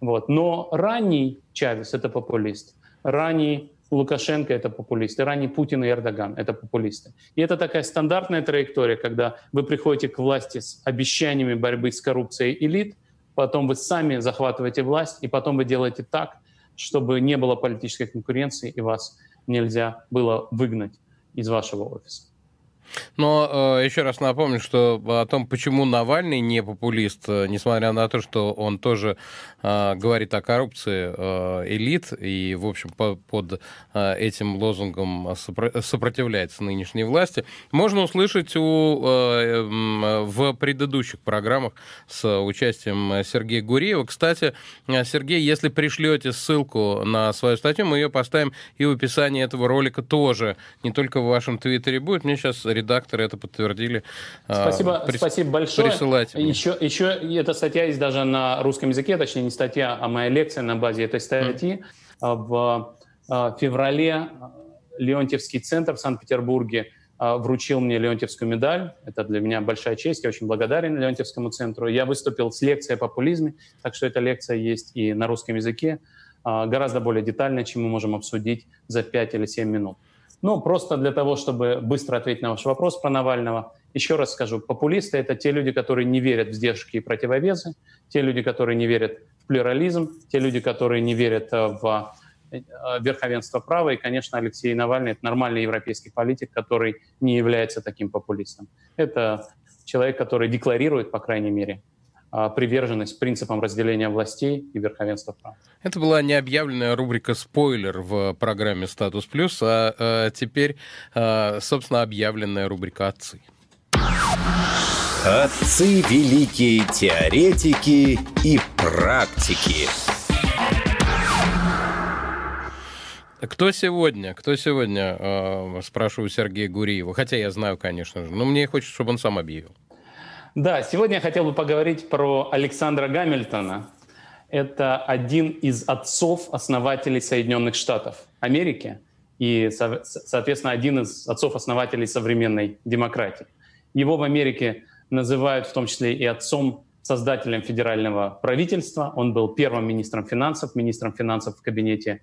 Speaker 3: Вот. Но ранний Чавес — это популист. Ранний Лукашенко — это популисты, ранний Путин и Эрдоган — это популисты. И это такая стандартная траектория, когда вы приходите к власти с обещаниями борьбы с коррупцией элит, потом вы сами захватываете власть, и потом вы делаете так, чтобы не было политической конкуренции, и вас нельзя было выгнать из вашего офиса.
Speaker 2: Но э, еще раз напомню, что о том, почему Навальный не популист, э, несмотря на то, что он тоже э, говорит о коррупции э, элит и, в общем, по, под э, этим лозунгом сопротивляется нынешней власти, можно услышать у, э, в предыдущих программах с участием Сергея Гуреева. Кстати, Сергей, если пришлете ссылку на свою статью, мы ее поставим и в описании этого ролика тоже. Не только в вашем твиттере будет. Мне сейчас редакторы это подтвердили.
Speaker 3: А, спасибо, прис... спасибо большое. Присылать еще, еще эта статья есть даже на русском языке, точнее не статья, а моя лекция на базе этой статьи. Mm. В а, феврале Леонтьевский центр в Санкт-Петербурге вручил мне Леонтьевскую медаль. Это для меня большая честь. Я очень благодарен Леонтьевскому центру. Я выступил с лекцией о популизме, так что эта лекция есть и на русском языке, гораздо более детально, чем мы можем обсудить за 5 или 7 минут. Ну, просто для того, чтобы быстро ответить на ваш вопрос про Навального, еще раз скажу, популисты — это те люди, которые не верят в сдержки и противовесы, те люди, которые не верят в плюрализм, те люди, которые не верят э, в э, верховенство права. И, конечно, Алексей Навальный — это нормальный европейский политик, который не является таким популистом. Это человек, который декларирует, по крайней мере, приверженность принципам разделения властей и верховенства права.
Speaker 2: Это была необъявленная рубрика «Спойлер» в программе «Статус плюс», а, а теперь, а, собственно, объявленная рубрика «Отцы».
Speaker 1: Отцы – великие теоретики и практики.
Speaker 2: Кто сегодня? Кто сегодня? Э, спрашиваю Сергея Гуриева. Хотя я знаю, конечно же. Но мне хочется, чтобы он сам объявил.
Speaker 3: Да, сегодня я хотел бы поговорить про Александра Гамильтона. Это один из отцов-основателей Соединенных Штатов Америки и, соответственно, один из отцов-основателей современной демократии. Его в Америке называют в том числе и отцом создателем федерального правительства. Он был первым министром финансов, министром финансов в кабинете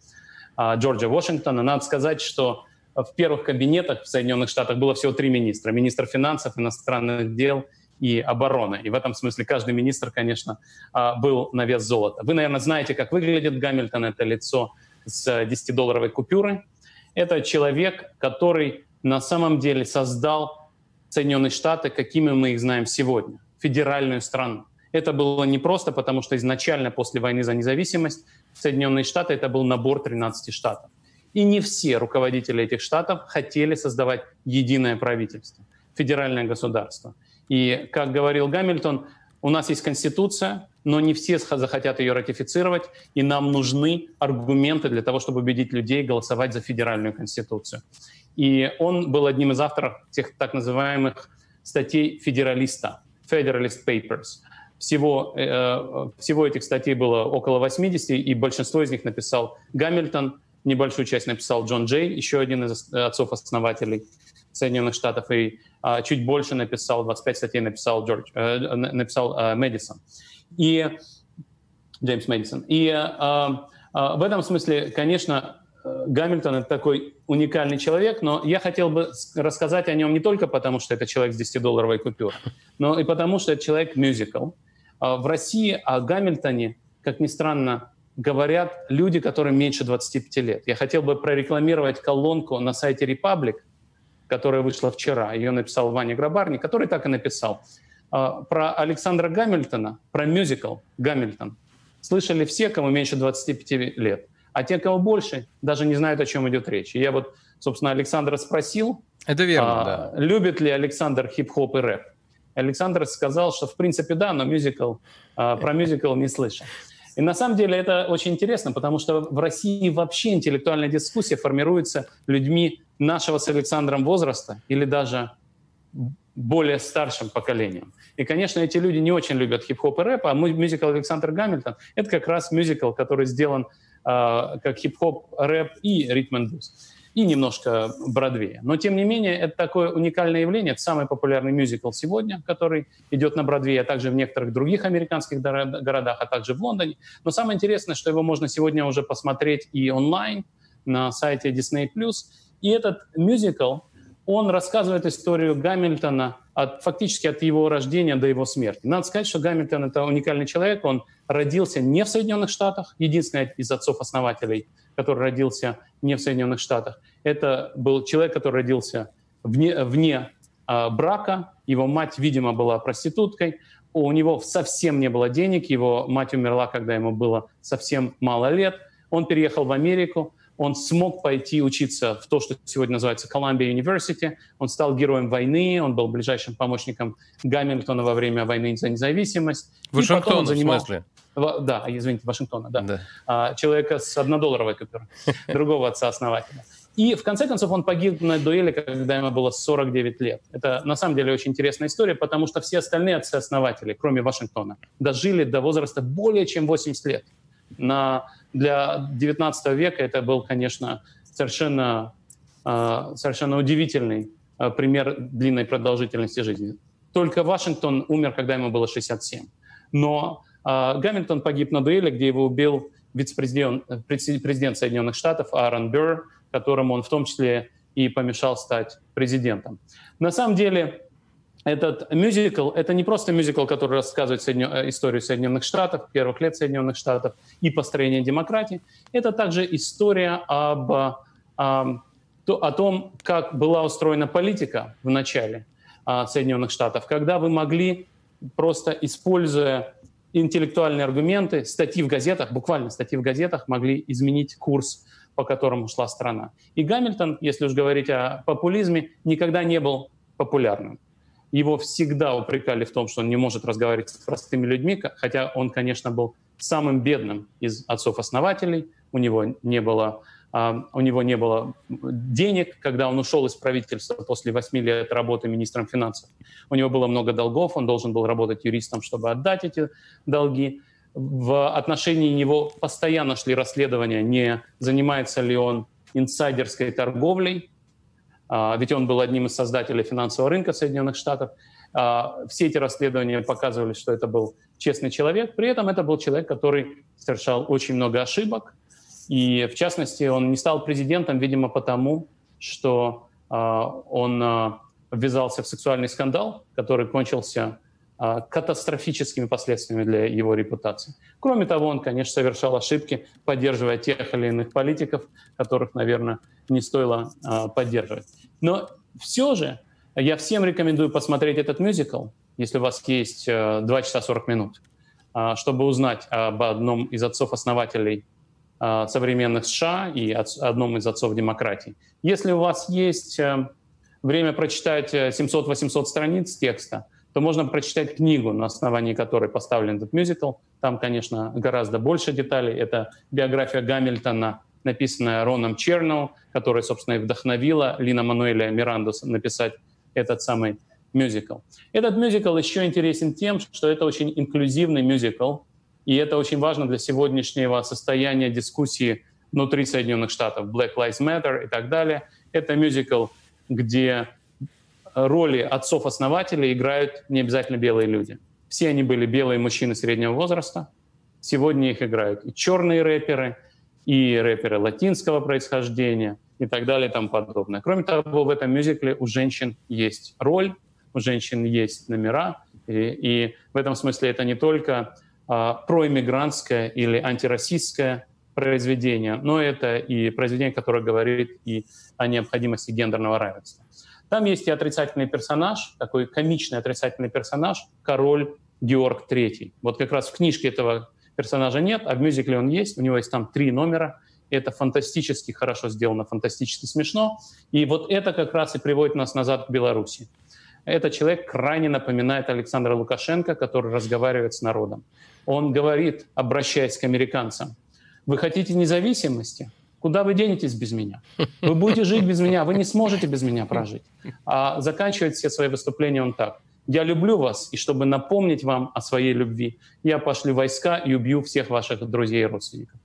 Speaker 3: а, Джорджа Вашингтона. Надо сказать, что в первых кабинетах в Соединенных Штатах было всего три министра. Министр финансов, иностранных дел и обороны. И в этом смысле каждый министр, конечно, а, был на вес золота. Вы, наверное, знаете, как выглядит Гамильтон. Это лицо с 10-долларовой купюрой. Это человек, который на самом деле создал Соединенные Штаты, какими мы их знаем сегодня, федеральную страну. Это было не просто, потому что изначально после войны за независимость Соединенные Штаты это был набор 13 штатов. И не все руководители этих штатов хотели создавать единое правительство, федеральное государство. И, как говорил Гамильтон, у нас есть Конституция, но не все захотят ее ратифицировать, и нам нужны аргументы для того, чтобы убедить людей голосовать за федеральную Конституцию. И он был одним из авторов тех так называемых статей федералиста, Federalist Papers. Всего, э, всего этих статей было около 80, и большинство из них написал Гамильтон, небольшую часть написал Джон Джей, еще один из отцов-основателей Соединенных Штатов, и а, чуть больше написал, 25 статей написал Джордж, э, написал э. И Джеймс Мэдисон. И э, в этом смысле, конечно, Гамильтон — это такой уникальный человек, но я хотел бы рассказать о нем не только потому, что это человек с 10-долларовой купюрой, но и потому, что это человек-мюзикл. В России о Гамильтоне, как ни странно, говорят люди, которым меньше 25 лет. Я хотел бы прорекламировать колонку на сайте Republic, которая вышла вчера. Ее написал Ваня Грабарник, который так и написал. А, про Александра Гамильтона, про мюзикл «Гамильтон» слышали все, кому меньше 25 лет. А те, кого больше, даже не знают, о чем идет речь. И я вот, собственно, Александра спросил,
Speaker 2: Это верно, а, да.
Speaker 3: любит ли Александр хип-хоп и рэп. Александр сказал, что в принципе да, но мюзикл, а, про мюзикл не слышал. И на самом деле это очень интересно, потому что в России вообще интеллектуальная дискуссия формируется людьми нашего с Александром возраста или даже более старшим поколением. И, конечно, эти люди не очень любят хип-хоп и рэп, а мюзикл Александр Гамильтон — это как раз мюзикл, который сделан э, как хип-хоп, рэп и ритм and блюз и немножко Бродвея. Но, тем не менее, это такое уникальное явление. Это самый популярный мюзикл сегодня, который идет на Бродвее, а также в некоторых других американских городах, а также в Лондоне. Но самое интересное, что его можно сегодня уже посмотреть и онлайн на сайте Disney+. И этот мюзикл он рассказывает историю Гамильтона от, фактически от его рождения до его смерти. Надо сказать, что Гамильтон — это уникальный человек. Он родился не в Соединенных Штатах, единственный из отцов-основателей, который родился не в Соединенных Штатах. Это был человек, который родился вне, вне э, брака. Его мать, видимо, была проституткой. У него совсем не было денег. Его мать умерла, когда ему было совсем мало лет. Он переехал в Америку он смог пойти учиться в то, что сегодня называется Columbia University. Он стал героем войны, он был ближайшим помощником Гамильтона во время войны за независимость.
Speaker 2: Вашингтон, занимал... в смысле?
Speaker 3: Да, извините, Вашингтона, да. да. А, человека с однодолларовой купюрой, (laughs) другого отца-основателя. И в конце концов он погиб на дуэли, когда ему было 49 лет. Это на самом деле очень интересная история, потому что все остальные отцы-основатели, кроме Вашингтона, дожили до возраста более чем 80 лет. На для 19 века это был, конечно, совершенно, а, совершенно удивительный а, пример длинной продолжительности жизни. Только Вашингтон умер, когда ему было 67. Но а, Гамильтон погиб на дуэли, где его убил вице-президент президент Соединенных Штатов Аарон Бюр, которому он в том числе и помешал стать президентом. На самом деле этот мюзикл — это не просто мюзикл, который рассказывает Соединен... Э, историю Соединенных Штатов, первых лет Соединенных Штатов и построение демократии. Это также история об, о, о том, как была устроена политика в начале а, Соединенных Штатов, когда вы могли, просто используя интеллектуальные аргументы, статьи в газетах, буквально статьи в газетах, могли изменить курс, по которому шла страна. И Гамильтон, если уж говорить о популизме, никогда не был популярным. Его всегда упрекали в том, что он не может разговаривать с простыми людьми, хотя он, конечно, был самым бедным из отцов-основателей. У него не было у него не было денег, когда он ушел из правительства после восьми лет работы министром финансов. У него было много долгов, он должен был работать юристом, чтобы отдать эти долги. В отношении него постоянно шли расследования, не занимается ли он инсайдерской торговлей, а, ведь он был одним из создателей финансового рынка Соединенных Штатов. А, все эти расследования показывали, что это был честный человек. При этом это был человек, который совершал очень много ошибок. И, в частности, он не стал президентом, видимо, потому, что а, он ввязался в сексуальный скандал, который кончился катастрофическими последствиями для его репутации. Кроме того, он, конечно, совершал ошибки, поддерживая тех или иных политиков, которых, наверное, не стоило а, поддерживать. Но все же я всем рекомендую посмотреть этот мюзикл, если у вас есть а, 2 часа 40 минут, а, чтобы узнать об одном из отцов-основателей современных США и одном из отцов демократии. Если у вас есть а, время прочитать 700-800 э, страниц текста, то можно прочитать книгу, на основании которой поставлен этот мюзикл. Там, конечно, гораздо больше деталей. Это биография Гамильтона написанная Роном Черноу, которая, собственно, и вдохновила Лина Мануэля Мирандус написать этот самый мюзикл. Этот мюзикл еще интересен тем, что это очень инклюзивный мюзикл, и это очень важно для сегодняшнего состояния дискуссии внутри Соединенных Штатов, Black Lives Matter и так далее. Это мюзикл, где роли отцов-основателей играют не обязательно белые люди. Все они были белые мужчины среднего возраста. Сегодня их играют и черные рэперы, и рэперы латинского происхождения и так далее и тому подобное. Кроме того, в этом мюзикле у женщин есть роль, у женщин есть номера, и, и в этом смысле это не только проиммигрантское или антироссийское произведение, но это и произведение, которое говорит и о необходимости гендерного равенства. Там есть и отрицательный персонаж, такой комичный отрицательный персонаж, король Георг III. Вот как раз в книжке этого персонажа нет, а в мюзикле он есть. У него есть там три номера. Это фантастически хорошо сделано, фантастически смешно. И вот это как раз и приводит нас назад к Беларуси. Этот человек крайне напоминает Александра Лукашенко, который разговаривает с народом. Он говорит, обращаясь к американцам, вы хотите независимости? Куда вы денетесь без меня? Вы будете жить без меня, вы не сможете без меня прожить. А заканчивает все свои выступления он так. Я люблю вас, и чтобы напомнить вам о своей любви, я пошлю войска и убью всех ваших друзей и родственников.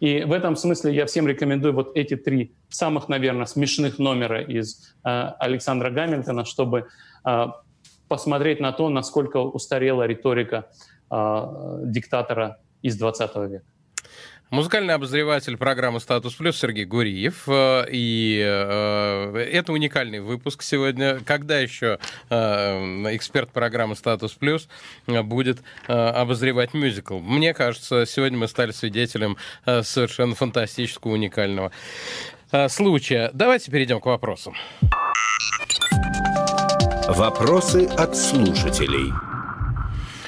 Speaker 3: И в этом смысле я всем рекомендую вот эти три самых, наверное, смешных номера из э, Александра Гамильтона, чтобы посмотреть на то, насколько устарела риторика э, диктатора из 20 века.
Speaker 2: Музыкальный обозреватель программы «Статус плюс» Сергей Гуриев. Э, и это уникальный выпуск сегодня. Когда еще эксперт программы «Статус плюс» будет обозревать мюзикл? Мне кажется, сегодня мы стали свидетелем совершенно фантастического, уникального случая. Давайте перейдем к вопросам.
Speaker 1: Вопросы от слушателей.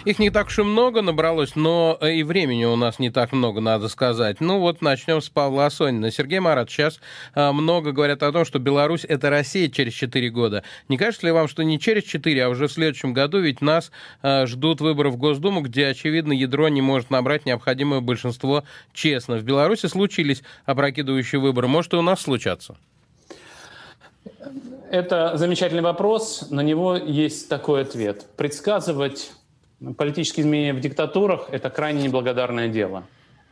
Speaker 2: Их не так уж и много набралось, но и времени у нас не так много, надо сказать. Ну вот начнем с Павла Асонина. Сергей Марат, сейчас а, много говорят о том, что Беларусь — это Россия через 4 года. Не кажется ли вам, что не через 4, а уже в следующем году, ведь нас а, ждут выборы в Госдуму, где, очевидно, ядро не может набрать необходимое большинство честно. В Беларуси случились опрокидывающие выборы. Может, и у нас случаться?
Speaker 3: Это замечательный вопрос. На него есть такой ответ. Предсказывать Политические изменения в диктатурах – это крайне неблагодарное дело.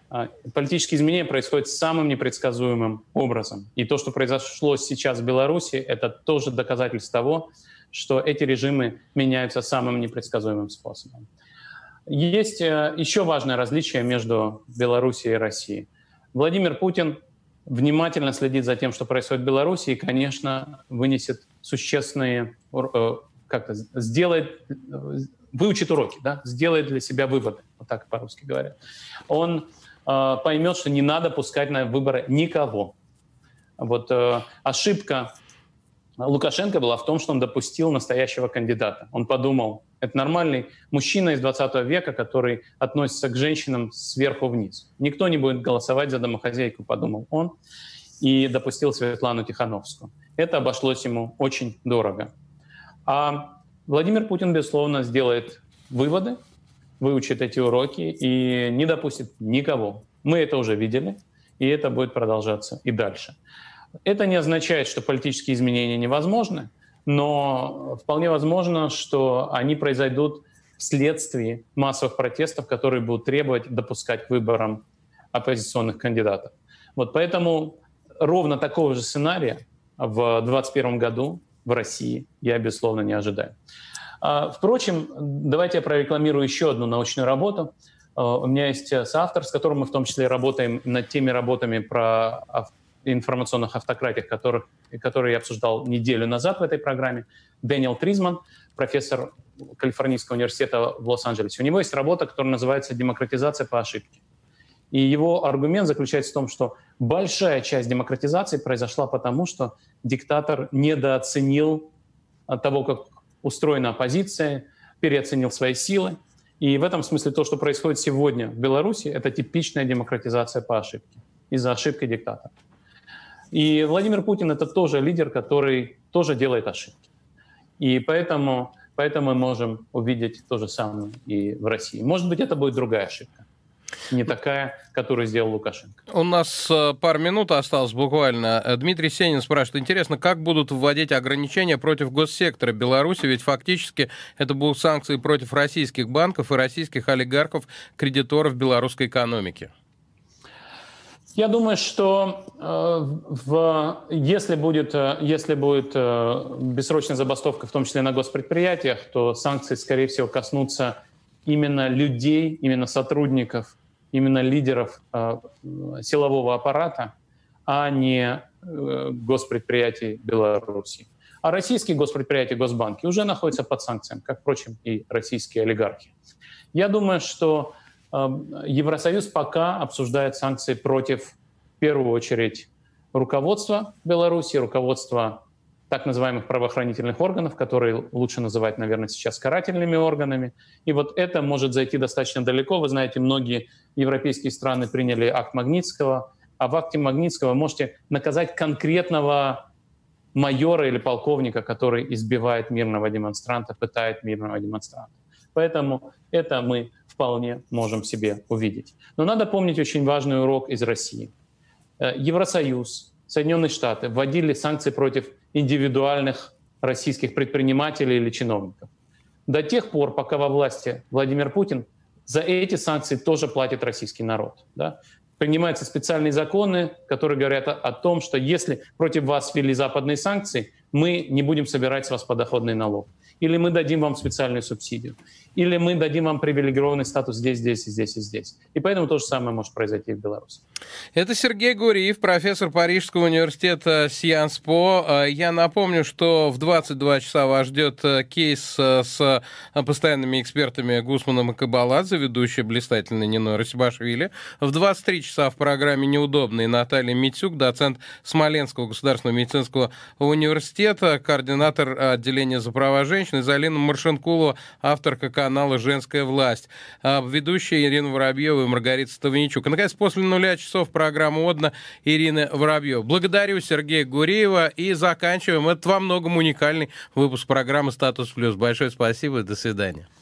Speaker 3: А, политические изменения происходят самым непредсказуемым образом. И то, что произошло сейчас в Беларуси, это тоже доказательство того, что эти режимы меняются самым непредсказуемым способом. Есть э, еще важное различие между Беларусью и Россией. Владимир Путин внимательно следит за тем, что происходит в Беларуси, и, конечно, вынесет существенные, э, как-то сделает выучит уроки, да, сделает для себя выводы, вот так по-русски говоря, он э, поймет, что не надо пускать на выборы никого. Вот э, ошибка Лукашенко была в том, что он допустил настоящего кандидата. Он подумал, это нормальный мужчина из 20 века, который относится к женщинам сверху вниз. Никто не будет голосовать за домохозяйку, подумал он, и допустил Светлану Тихановскую. Это обошлось ему очень дорого. А Владимир Путин, безусловно, сделает выводы, выучит эти уроки и не допустит никого. Мы это уже видели, и это будет продолжаться и дальше. Это не означает, что политические изменения невозможны, но вполне возможно, что они произойдут вследствие массовых протестов, которые будут требовать допускать к выборам оппозиционных кандидатов. Вот поэтому ровно такого же сценария в 2021 году в России я, безусловно, не ожидаю. А, впрочем, давайте я прорекламирую еще одну научную работу. А, у меня есть соавтор, с которым мы в том числе работаем над теми работами про информационных автократиях, которых, которые я обсуждал неделю назад в этой программе. Дэниел Тризман, профессор Калифорнийского университета в Лос-Анджелесе. У него есть работа, которая называется «Демократизация по ошибке». И его аргумент заключается в том, что большая часть демократизации произошла потому, что диктатор недооценил того, как устроена оппозиция, переоценил свои силы. И в этом смысле то, что происходит сегодня в Беларуси, это типичная демократизация по ошибке, из-за ошибки диктатора. И Владимир Путин — это тоже лидер, который тоже делает ошибки. И поэтому, поэтому мы можем увидеть то же самое и в России. Может быть, это будет другая ошибка не такая, которую сделал Лукашенко.
Speaker 2: У нас э, пару минут осталось буквально. Э, Дмитрий Сенин спрашивает, интересно, как будут вводить ограничения против госсектора Беларуси, ведь фактически это будут санкции против российских банков и российских олигархов, кредиторов белорусской экономики.
Speaker 3: Я думаю, что э, в, если, будет, э, если будет э, бессрочная забастовка, в том числе на госпредприятиях, то санкции, скорее всего, коснутся именно людей, именно сотрудников именно лидеров э, силового аппарата, а не э, госпредприятий Беларуси. А российские госпредприятия, госбанки уже находятся под санкциями, как, впрочем, и российские олигархи. Я думаю, что Евросоюз пока обсуждает санкции против, в первую очередь, руководства Беларуси, руководства так называемых правоохранительных органов, которые лучше называть, наверное, сейчас карательными органами. И вот это может зайти достаточно далеко. Вы знаете, многие европейские страны приняли акт Магнитского, а в акте Магнитского можете наказать конкретного майора или полковника, который избивает мирного демонстранта, пытает мирного демонстранта. Поэтому это мы вполне можем себе увидеть. Но надо помнить очень важный урок из России. Э, Евросоюз, Соединенные Штаты вводили санкции против индивидуальных российских предпринимателей или чиновников. До тех пор, пока во власти Владимир Путин, за эти санкции тоже платит российский народ. Да? Принимаются специальные законы, которые говорят о, о том, что если против вас ввели западные санкции, мы не будем собирать с вас подоходный налог. Или мы дадим вам специальную субсидию. Или мы дадим вам привилегированный статус здесь, здесь, здесь и здесь. И поэтому то же самое может произойти в Беларуси.
Speaker 2: Это Сергей Гуриев, профессор Парижского университета Сианспо. Я напомню, что в 22 часа вас ждет э, кейс э, с постоянными экспертами Гусманом и Кабаладзе, ведущая блистательная Нино Расибашвили. В 23 часа в программе «Неудобные» Наталья Митюк, доцент Смоленского государственного медицинского университета, координатор отделения за права женщин, и Залина Маршинкулова, авторка канала «Женская власть». А ведущая Ирина Воробьева и Маргарита Ставничук. И, наконец, после нуля часов программа «Одна» Ирина Воробьева. Благодарю Сергея Гуреева и заканчиваем. Это во многом уникальный выпуск программы «Статус плюс». Большое спасибо и до свидания.